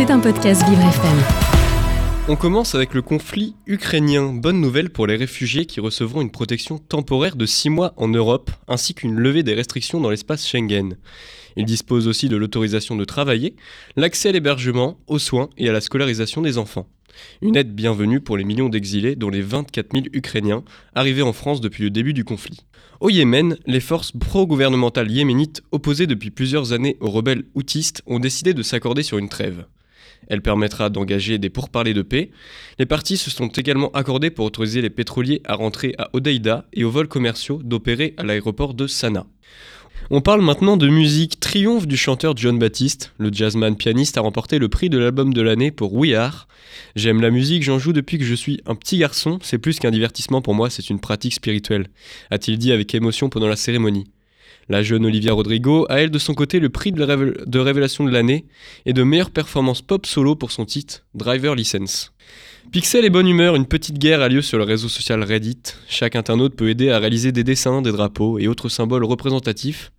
C'est un podcast Vivre FM. On commence avec le conflit ukrainien. Bonne nouvelle pour les réfugiés qui recevront une protection temporaire de 6 mois en Europe, ainsi qu'une levée des restrictions dans l'espace Schengen. Ils disposent aussi de l'autorisation de travailler, l'accès à l'hébergement, aux soins et à la scolarisation des enfants. Une aide bienvenue pour les millions d'exilés, dont les 24 000 Ukrainiens, arrivés en France depuis le début du conflit. Au Yémen, les forces pro-gouvernementales yéménites, opposées depuis plusieurs années aux rebelles houtistes, ont décidé de s'accorder sur une trêve. Elle permettra d'engager des pourparlers de paix. Les parties se sont également accordées pour autoriser les pétroliers à rentrer à Odeida et aux vols commerciaux d'opérer à l'aéroport de Sanaa. On parle maintenant de musique. Triomphe du chanteur John Baptiste. Le jazzman pianiste a remporté le prix de l'album de l'année pour We Are. J'aime la musique, j'en joue depuis que je suis un petit garçon. C'est plus qu'un divertissement pour moi, c'est une pratique spirituelle, a-t-il dit avec émotion pendant la cérémonie. La jeune Olivia Rodrigo a elle de son côté le prix de, révélation de l'année et de meilleure performance pop solo pour son titre Driver License. Pixel et bonne humeur, une petite guerre a lieu sur le réseau social Reddit. Chaque internaute peut aider à réaliser des dessins, des drapeaux et autres symboles représentatifs.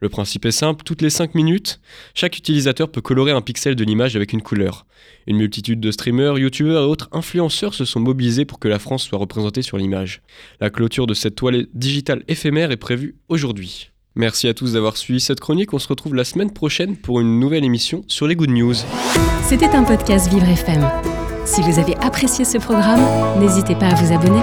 Le principe est simple, toutes les 5 minutes, chaque utilisateur peut colorer un pixel de l'image avec une couleur. Une multitude de streamers, youtubeurs et autres influenceurs se sont mobilisés pour que la France soit représentée sur l'image. La clôture de cette toile digitale éphémère est prévue aujourd'hui. Merci à tous d'avoir suivi cette chronique, on se retrouve la semaine prochaine pour une nouvelle émission sur les Good News. C'était un podcast Vivre FM. Si vous avez apprécié ce programme, n'hésitez pas à vous abonner.